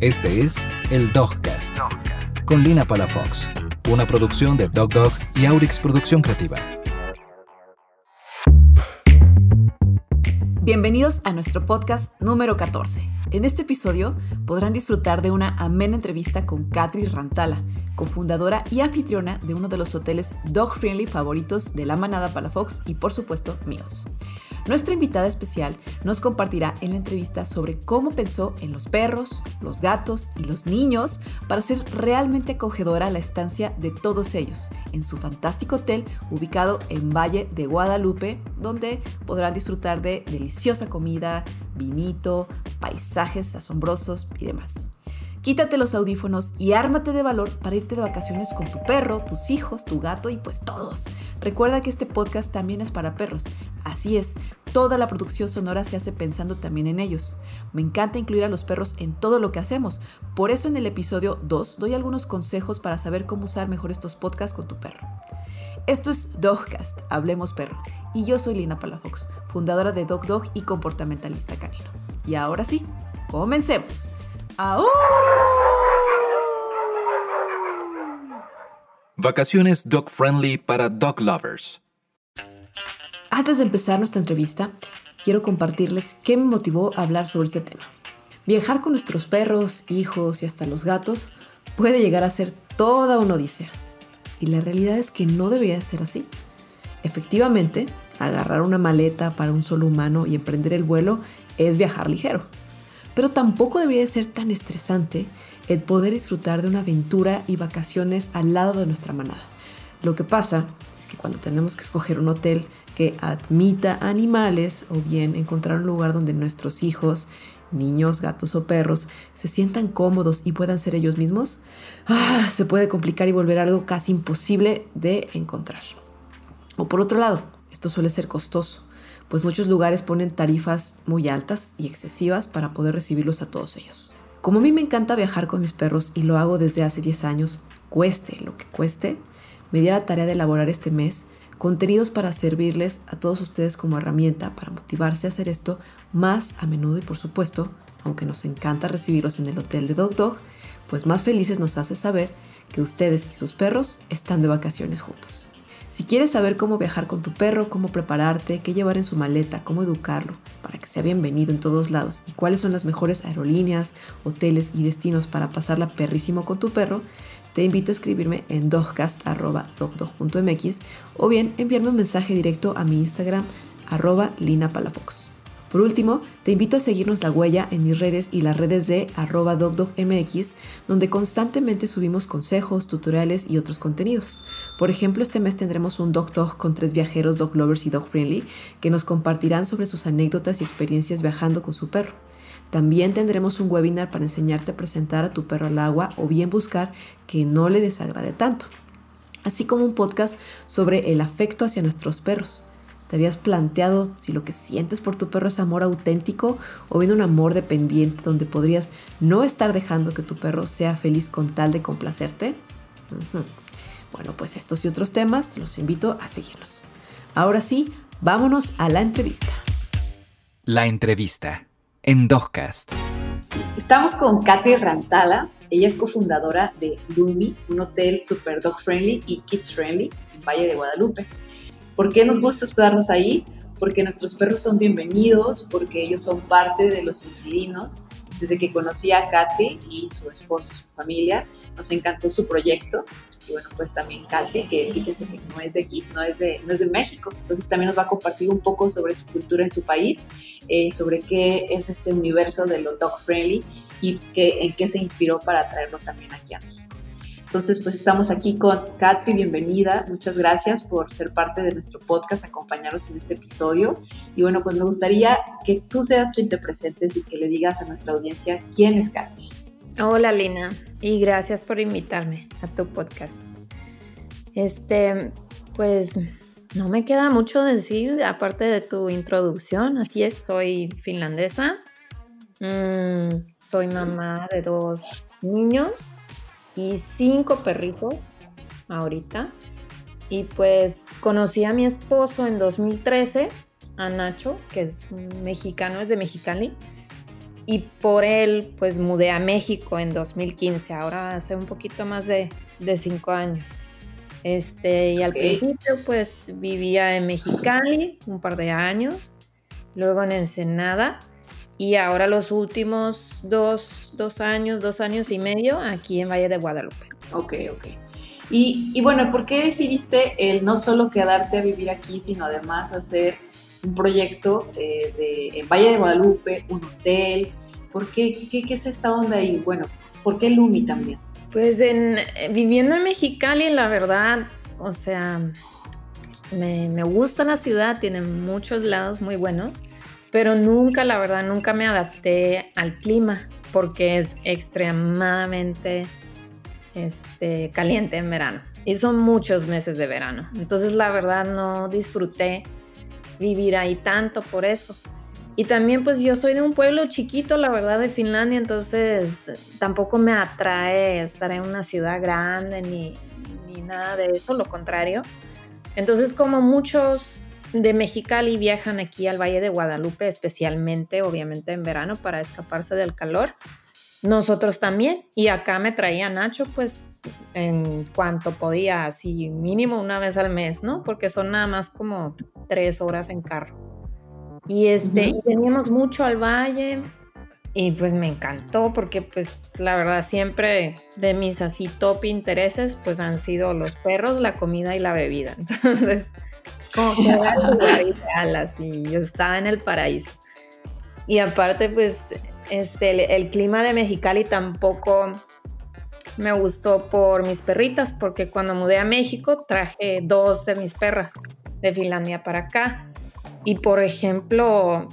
Este es el Dogcast, con Lina Palafox, una producción de Dog Dog y Aurix Producción Creativa. Bienvenidos a nuestro podcast número 14. En este episodio podrán disfrutar de una amena entrevista con Katri Rantala, cofundadora y anfitriona de uno de los hoteles dog friendly favoritos de la manada Palafox y por supuesto míos. Nuestra invitada especial nos compartirá en la entrevista sobre cómo pensó en los perros, los gatos y los niños para ser realmente acogedora la estancia de todos ellos en su fantástico hotel ubicado en Valle de Guadalupe, donde podrán disfrutar de deliciosa comida, vinito, paisajes asombrosos y demás. Quítate los audífonos y ármate de valor para irte de vacaciones con tu perro, tus hijos, tu gato y pues todos. Recuerda que este podcast también es para perros. Así es, toda la producción sonora se hace pensando también en ellos. Me encanta incluir a los perros en todo lo que hacemos. Por eso en el episodio 2 doy algunos consejos para saber cómo usar mejor estos podcasts con tu perro. Esto es Dogcast, Hablemos Perro, y yo soy Lina Palafox, fundadora de Dog Dog y comportamentalista canino. Y ahora sí, comencemos. Vacaciones dog friendly para dog lovers. Antes de empezar nuestra entrevista, quiero compartirles qué me motivó a hablar sobre este tema. Viajar con nuestros perros, hijos y hasta los gatos puede llegar a ser toda una odisea. Y la realidad es que no debería ser así. Efectivamente, agarrar una maleta para un solo humano y emprender el vuelo es viajar ligero pero tampoco debería ser tan estresante el poder disfrutar de una aventura y vacaciones al lado de nuestra manada. Lo que pasa que cuando tenemos que escoger un hotel que admita animales o bien encontrar un lugar donde nuestros hijos, niños, gatos o perros se sientan cómodos y puedan ser ellos mismos, ah, se puede complicar y volver algo casi imposible de encontrar. O por otro lado, esto suele ser costoso pues muchos lugares ponen tarifas muy altas y excesivas para poder recibirlos a todos ellos. Como a mí me encanta viajar con mis perros y lo hago desde hace 10 años, cueste lo que cueste, me la tarea de elaborar este mes contenidos para servirles a todos ustedes como herramienta para motivarse a hacer esto más a menudo y por supuesto, aunque nos encanta recibirlos en el hotel de Dog Dog, pues más felices nos hace saber que ustedes y sus perros están de vacaciones juntos. Si quieres saber cómo viajar con tu perro, cómo prepararte, qué llevar en su maleta, cómo educarlo para que sea bienvenido en todos lados y cuáles son las mejores aerolíneas, hoteles y destinos para pasarla perrísimo con tu perro, te invito a escribirme en dogcast.dogdog.mx o bien enviarme un mensaje directo a mi Instagram arroba linapalafox. Por último, te invito a seguirnos la huella en mis redes y las redes de arroba dogdogmx, donde constantemente subimos consejos, tutoriales y otros contenidos. Por ejemplo, este mes tendremos un Dog Talk con tres viajeros dog lovers y dog friendly que nos compartirán sobre sus anécdotas y experiencias viajando con su perro. También tendremos un webinar para enseñarte a presentar a tu perro al agua o bien buscar que no le desagrade tanto. Así como un podcast sobre el afecto hacia nuestros perros. ¿Te habías planteado si lo que sientes por tu perro es amor auténtico o bien un amor dependiente donde podrías no estar dejando que tu perro sea feliz con tal de complacerte? Bueno, pues estos y otros temas los invito a seguirnos. Ahora sí, vámonos a la entrevista. La entrevista en Dogcast. Estamos con Katri Rantala. Ella es cofundadora de Lumi, un hotel super dog friendly y kids friendly en Valle de Guadalupe. ¿Por qué nos gusta hospedarnos ahí? Porque nuestros perros son bienvenidos, porque ellos son parte de los inquilinos. Desde que conocí a Katri y su esposo, su familia, nos encantó su proyecto. Y bueno, pues también Katri, que fíjense que no es de aquí, no es de, no es de México. Entonces también nos va a compartir un poco sobre su cultura en su país, eh, sobre qué es este universo de lo dog friendly y qué, en qué se inspiró para traerlo también aquí a México. Entonces, pues estamos aquí con Katri, bienvenida. Muchas gracias por ser parte de nuestro podcast, acompañarnos en este episodio. Y bueno, pues me gustaría que tú seas quien te presentes y que le digas a nuestra audiencia quién es Katri. Hola Lina, y gracias por invitarme a tu podcast. Este, pues no me queda mucho decir aparte de tu introducción. Así es, soy finlandesa. Mm, soy mamá de dos niños y cinco perritos ahorita. Y pues conocí a mi esposo en 2013, a Nacho, que es mexicano, es de Mexicali. y por él pues mudé a México en 2015, ahora hace un poquito más de, de cinco años. Este, y al principio pues vivía en Mexicali un par de años, luego en Ensenada y ahora los últimos dos, dos años, dos años y medio aquí en Valle de Guadalupe. Ok, ok. Y, y, bueno, ¿por qué decidiste el no solo quedarte a vivir aquí, sino además hacer un proyecto eh, de, en Valle de Guadalupe, un hotel? ¿Por qué? ¿Qué, qué es esta onda ahí? Bueno, ¿por qué Lumi también? Pues en, eh, viviendo en Mexicali, la verdad, o sea, me, me gusta la ciudad, tiene muchos lados muy buenos, pero nunca, la verdad, nunca me adapté al clima porque es extremadamente este, caliente en verano. Y son muchos meses de verano. Entonces, la verdad, no disfruté vivir ahí tanto por eso. Y también pues yo soy de un pueblo chiquito, la verdad, de Finlandia, entonces tampoco me atrae estar en una ciudad grande ni, ni nada de eso, lo contrario. Entonces como muchos de Mexicali viajan aquí al Valle de Guadalupe, especialmente, obviamente en verano, para escaparse del calor, nosotros también. Y acá me traía Nacho, pues en cuanto podía, así mínimo una vez al mes, ¿no? Porque son nada más como tres horas en carro. Y, este, veníamos mucho al valle y pues me encantó porque pues la verdad siempre de mis así top intereses pues han sido los perros, la comida y la bebida. Entonces, como que era ideal así, yo estaba en el paraíso. Y aparte pues este, el, el clima de Mexicali tampoco me gustó por mis perritas porque cuando mudé a México traje dos de mis perras de Finlandia para acá. Y por ejemplo,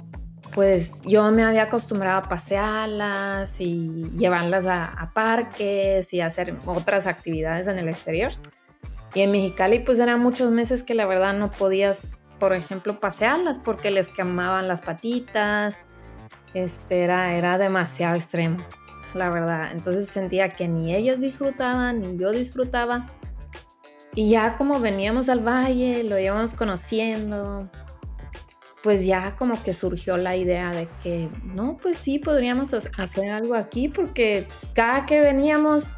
pues yo me había acostumbrado a pasearlas y llevarlas a, parques y hacer otras actividades en el exterior. Y en Mexicali pues eran muchos meses que la verdad no podías, por ejemplo, pasearlas porque les quemaban las patitas. Este era, era demasiado extremo, la verdad. Entonces sentía que ni ellas disfrutaban ni yo disfrutaba. Y ya como veníamos al valle, lo íbamos conociendo, pues ya como que surgió la idea de que, no, pues sí, podríamos hacer algo aquí porque cada que veníamos,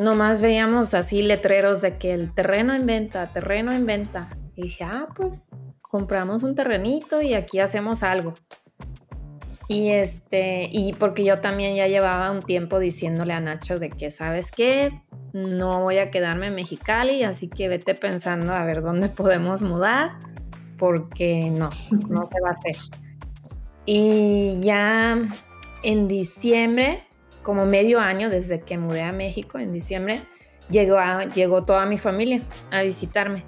nomás veíamos así letreros de que el terreno en venta, terreno en venta. Y dije, ah, pues compramos un terrenito y aquí hacemos algo. Y este, y porque yo también ya llevaba un tiempo diciéndole a Nacho de que, ¿sabes qué? No voy a quedarme en Mexicali, así que vete pensando a ver dónde podemos mudar porque no, no se va a hacer. Y ya en diciembre, como medio año desde que mudé a México, en diciembre, llegó, llegó toda mi familia a visitarme.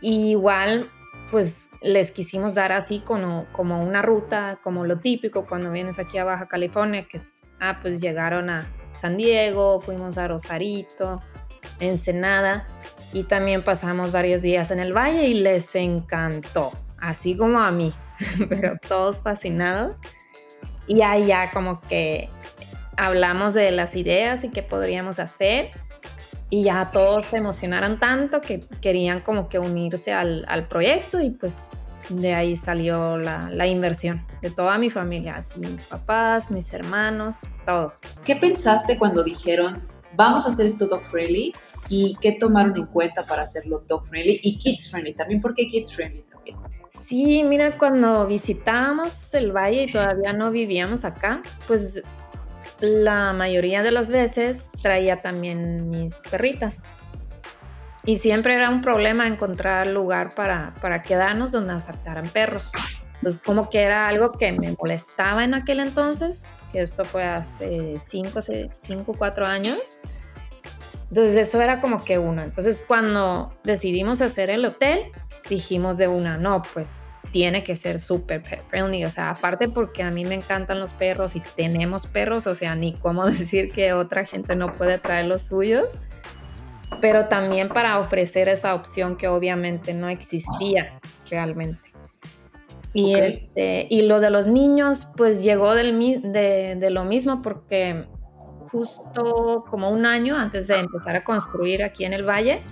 igual, pues les quisimos dar así como, como una ruta, como lo típico cuando vienes aquí a Baja California, que es, ah, pues llegaron a San Diego, fuimos a Rosarito, Ensenada y también pasamos varios días en el valle y les encantó, así como a mí, pero todos fascinados. Y ahí ya como que hablamos de las ideas y qué podríamos hacer y ya todos se emocionaron tanto que querían como que unirse al, proyecto y pues de ahí salió la, la, inversión de toda mi familia, así mis papás, mis hermanos, todos. ¿Qué pensaste cuando dijeron, vamos a hacer esto dog friendly y qué tomaron en cuenta para hacerlo dog friendly y kids friendly también, ¿por qué kids friendly también? Sí, mira, cuando visitábamos el valle y todavía no vivíamos acá, pues la mayoría de las veces traía también mis perritas. Y siempre era un problema encontrar lugar para, para quedarnos donde aceptaran perros. Entonces, como que era algo que me molestaba en aquel entonces, que esto fue hace 5 o 4 años. Entonces eso era como que uno. Entonces cuando decidimos hacer el hotel, dijimos de una, no, pues tiene que ser súper pet friendly. O sea, aparte porque a mí me encantan los perros y tenemos perros, o sea, ni cómo decir que otra gente no puede traer los suyos. Pero también para ofrecer esa opción que obviamente no existía realmente. Y, este, y lo de los niños, pues llegó del, de, de lo mismo porque justo como un año antes de empezar a construir aquí en el valle.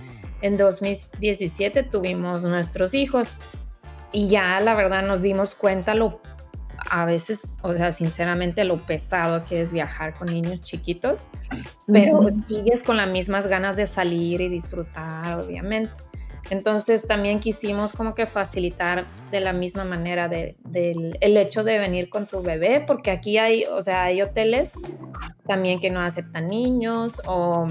En 2017 tuvimos nuestros hijos y ya la verdad nos dimos cuenta lo a veces, o sea, sinceramente lo pesado que es viajar con niños chiquitos, pero sigues con las mismas ganas de salir y disfrutar, obviamente. Entonces también quisimos como que facilitar de la misma manera de, el hecho de venir con tu bebé, porque aquí hay, o sea, hay hoteles también que no aceptan niños o,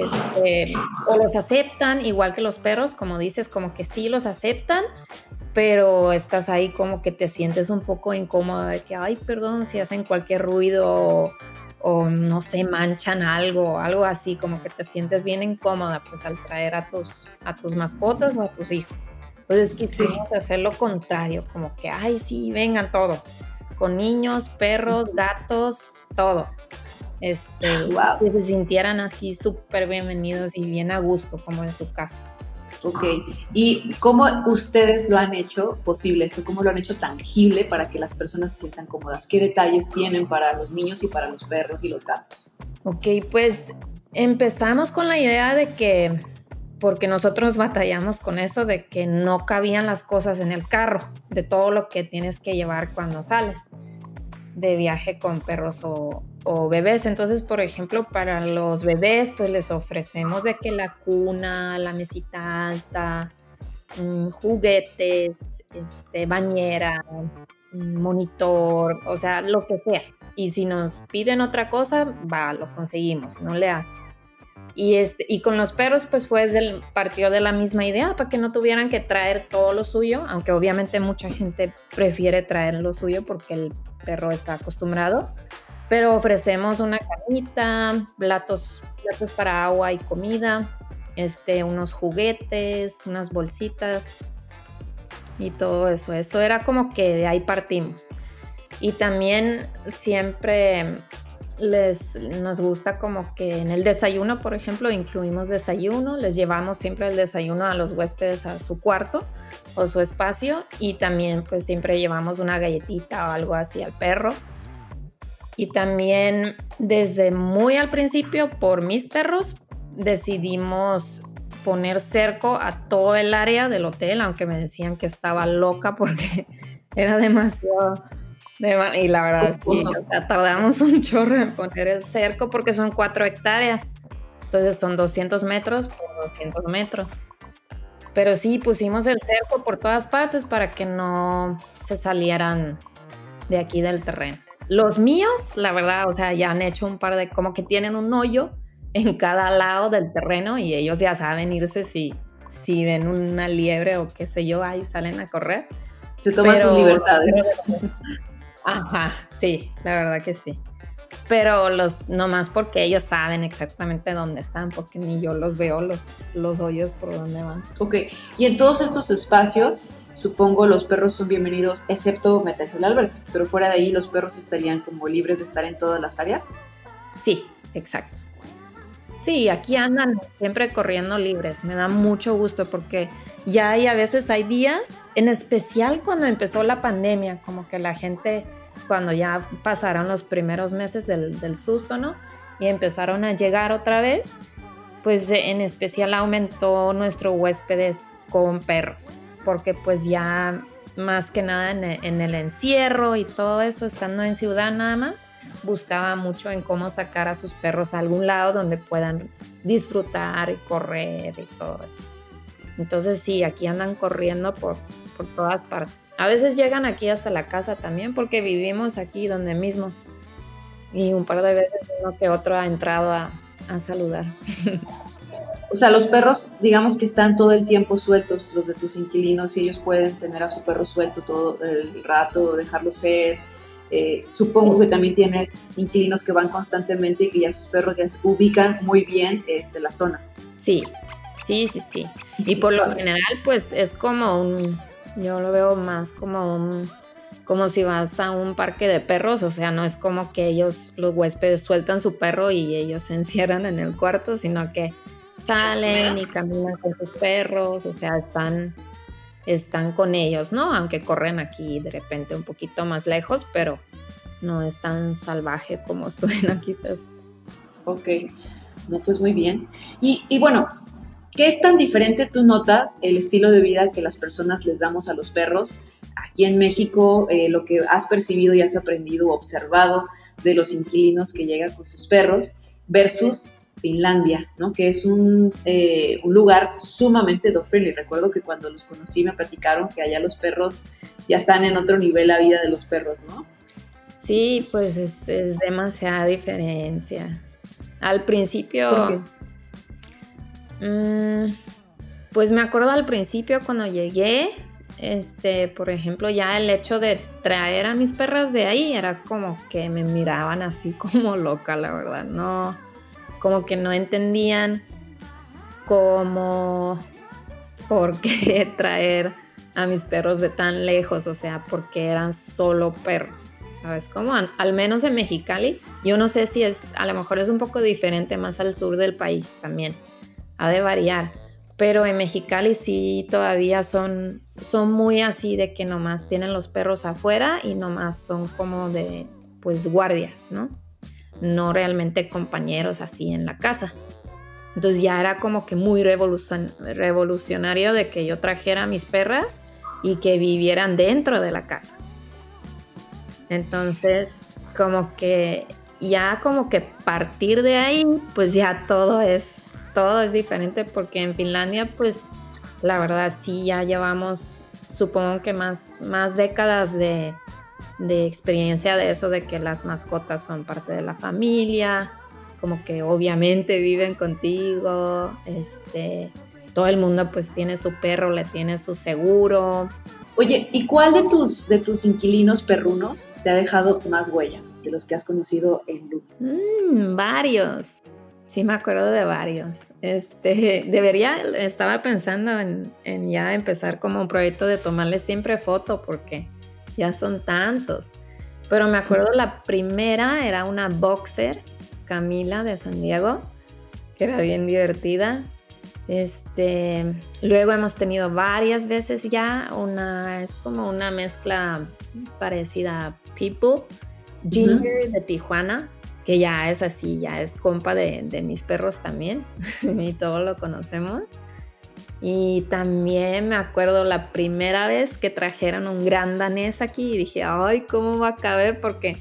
este, o los aceptan igual que los perros, como dices, como que sí los aceptan, pero estás ahí como que te sientes un poco incómoda de que, ay, perdón, si hacen cualquier ruido o no sé, manchan algo, algo así, como que te sientes bien incómoda pues al traer a tus, a tus mascotas o a tus hijos. Entonces quisimos hacer lo contrario, como que, ay, sí, vengan todos, con niños, perros, gatos, todo. Este, wow. Que se sintieran así súper bienvenidos y bien a gusto, como en su casa. Ok, ¿y cómo ustedes lo han hecho posible esto? ¿Cómo lo han hecho tangible para que las personas se sientan cómodas? ¿Qué detalles tienen para los niños y para los perros y los gatos? Ok, pues empezamos con la idea de que, porque nosotros batallamos con eso, de que no cabían las cosas en el carro, de todo lo que tienes que llevar cuando sales de viaje con perros o, bebés. Entonces, por ejemplo, para los bebés, pues les ofrecemos de que la cuna, la mesita alta, mm, juguetes, este, bañera, mm, monitor, o sea, lo que sea. Y si nos piden otra cosa, va, lo conseguimos, no le hace. Y, este, y con los perros, pues fue del, partió de la misma idea, para que no tuvieran que traer todo lo suyo, aunque obviamente mucha gente prefiere traer lo suyo porque el perro está acostumbrado. Pero ofrecemos una camita, platos, platos para agua y comida, este, unos juguetes, unas bolsitas y todo eso. Eso era como que de ahí partimos. Y también siempre les nos gusta como que en el desayuno, por ejemplo, incluimos desayuno, les llevamos siempre el desayuno a los huéspedes a su cuarto o su espacio y también pues siempre llevamos una galletita o algo así al perro. Y también desde muy al principio por mis perros decidimos poner cerco a todo el área del hotel, aunque me decían que estaba loca porque era demasiado y la verdad es que tardamos un chorro en poner el cerco porque son cuatro hectáreas. Entonces son 200 metros por 200 metros. Pero sí pusimos el cerco por todas partes para que no se salieran de aquí del terreno. Los míos, la verdad, o sea, ya han hecho un par de, como que tienen un hoyo en cada lado del terreno y ellos ya saben irse si, si ven una liebre o qué sé yo, ahí salen a correr. Se toman sus libertades. Ajá, sí, la verdad que sí. Pero los, nomás porque ellos saben exactamente dónde están, porque ni yo los veo los, los hoyos por dónde van. Ok, y en todos estos espacios, supongo los perros son bienvenidos, excepto meterse en la alberca, pero fuera de ahí los perros estarían como libres de estar en todas las áreas. Sí, exacto. Sí, aquí andan siempre corriendo libres. Me da mucho gusto porque ya hay a veces hay días, en especial cuando empezó la pandemia, como que la gente, cuando ya pasaron los primeros meses del, susto, ¿no? Y empezaron a llegar otra vez, pues en especial aumentó nuestro huéspedes con perros, porque pues ya más que nada en en el encierro y todo eso, estando en ciudad nada más, buscaba mucho en cómo sacar a sus perros a algún lado donde puedan disfrutar y correr y todo eso. Entonces sí, aquí andan corriendo por, por todas partes. A veces llegan aquí hasta la casa también porque vivimos aquí donde mismo. Y un par de veces uno que otro ha entrado a, a saludar. O sea, los perros, digamos que están todo el tiempo sueltos, los de tus inquilinos, y ellos pueden tener a su perro suelto todo el rato, dejarlo ser. Eh, supongo que también tienes inquilinos que van constantemente y que ya sus perros ya ubican muy bien este, la zona. Sí, Sí, sí, sí. Y por lo general, pues es como un, yo lo veo más como un, como si vas a un parque de perros, o sea, no es como que ellos, los huéspedes, sueltan su perro y ellos se encierran en el cuarto, sino que salen y caminan con sus perros, o sea, están, están con ellos, ¿no? Aunque corren aquí de repente un poquito más lejos, pero no es tan salvaje como suena quizás. Ok, no, pues muy bien. Y, y bueno, ¿Qué tan diferente tú notas el estilo de vida que las personas les damos a los perros aquí en México, eh, lo que has percibido y has aprendido, observado de los inquilinos que llegan con sus perros versus Finlandia, ¿no? que es un, eh, un lugar sumamente dog friendly. Recuerdo que cuando los conocí me platicaron que allá los perros ya están en otro nivel la vida de los perros, ¿no? Sí, pues es, es demasiada diferencia. Al principio... Mm, pues me acuerdo al principio cuando llegué, este, por ejemplo, ya el hecho de traer a mis perras de ahí era como que me miraban así como loca, la verdad, no, como que no entendían cómo, por qué traer a mis perros de tan lejos, o sea, porque eran solo perros. ¿Sabes cómo? Al menos en Mexicali, yo no sé si es, a lo mejor es un poco diferente más al sur del país también, ha de variar, pero en Mexicali sí todavía son, son muy así de que nomás tienen los perros afuera y nomás son como de, pues, guardias, ¿no? No realmente compañeros así en la casa. Entonces ya era como que muy revolucionario de que yo trajera a mis perras y que vivieran dentro de la casa. Entonces, como que ya como que partir de ahí, pues ya todo es todo es diferente porque en Finlandia, pues la verdad sí ya llevamos, supongo que más, más décadas de, de experiencia de eso, de que las mascotas son parte de la familia, como que obviamente viven contigo, este, todo el mundo pues tiene su perro, le tiene su seguro. Oye, ¿y cuál de tus, de tus inquilinos perrunos te ha dejado más huella de los que has conocido en Loop? Mm, varios. Sí, me acuerdo de varios. Este, debería, estaba pensando en, ya empezar como un proyecto de tomarles siempre foto porque ya son tantos. Pero me acuerdo la primera era una boxer, Camila de San Diego, que era bien divertida. Este, luego hemos tenido varias veces ya una, es como una mezcla parecida a People, Ginger de Tijuana, que ya es así, ya es compa de, mis perros también, y todos lo conocemos. Y también me acuerdo la primera vez que trajeron un gran danés aquí y dije, ay, ¿cómo va a caber? Porque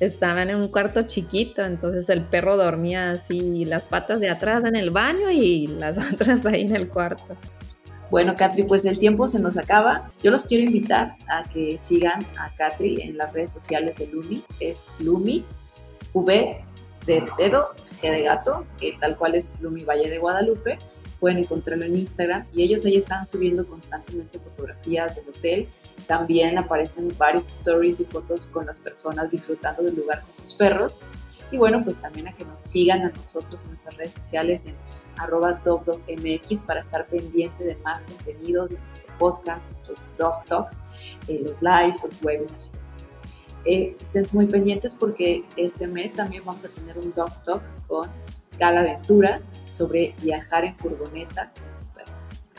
estaban en un cuarto chiquito, entonces el perro dormía así, las patas de atrás en el baño y las otras ahí en el cuarto. Bueno, Catri, pues el tiempo se nos acaba. Yo los quiero invitar a que sigan a Catri en las redes sociales de Lumi. Es Lumi V de dedo, G de gato, que tal cual es Lumi Valle de Guadalupe. Pueden encontrarlo en Instagram y ellos ahí están subiendo constantemente fotografías del hotel. También aparecen varios stories y fotos con las personas disfrutando del lugar con sus perros. Y bueno, pues también a que nos sigan a nosotros en nuestras redes sociales en arroba dogdogmx para estar pendiente de más contenidos de nuestro podcast, nuestros dog talks, eh, los lives, los webinars eh, estén muy pendientes porque este mes también vamos a tener un Dog Talk con Gala Aventura sobre viajar en furgoneta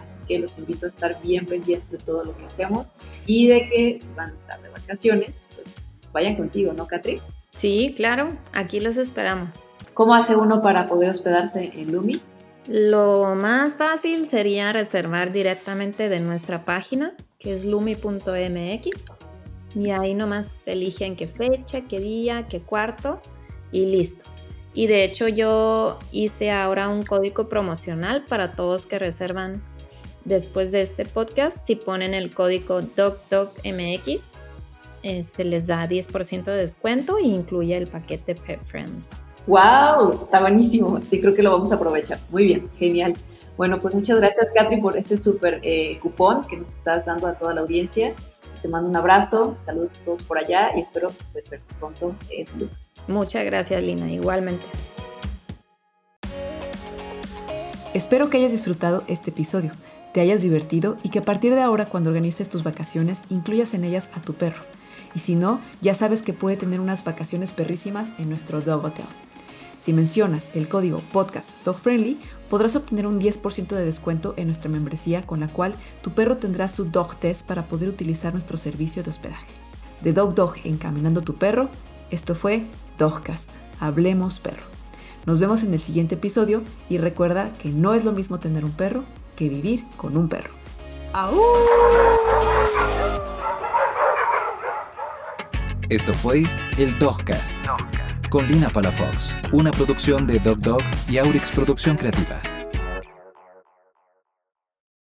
Así que los invito a estar bien pendientes de todo lo que hacemos y de que si van a estar de vacaciones, pues vayan contigo, ¿no, Catri? Sí, claro, aquí los esperamos. ¿Cómo hace uno para poder hospedarse en Lumi? Lo más fácil sería reservar directamente de nuestra página, que es lumi.mx y ahí nomás eligen qué fecha, qué día, qué cuarto y listo. Y de hecho yo hice ahora un código promocional para todos que reservan después de este podcast. Si ponen el código DocDocMX, este les da 10% de descuento e incluye el paquete Pet Friend. ¡Wow! Está buenísimo. Y creo que lo vamos a aprovechar. Muy bien, genial. Bueno, pues muchas gracias, Katri, por ese súper eh, cupón que nos estás dando a toda la audiencia. Te mando un abrazo, saludos a todos por allá y espero pues, verte pronto en Muchas gracias, Lina, igualmente. Espero que hayas disfrutado este episodio, te hayas divertido y que a partir de ahora cuando organices tus vacaciones incluyas en ellas a tu perro. Y si no, ya sabes que puede tener unas vacaciones perrísimas en nuestro Dog Hotel. Si mencionas el código podcast dogfriendly, podrás obtener un 10% de descuento en nuestra membresía con la cual tu perro tendrá su dog test para poder utilizar nuestro servicio de hospedaje. De Dog Dog Encaminando tu perro, esto fue Dogcast. Hablemos perro. Nos vemos en el siguiente episodio y recuerda que no es lo mismo tener un perro que vivir con un perro. Esto fue el Dogcast con Lina Palafox, una producción de Dog Dog y Aurix Producción Creativa.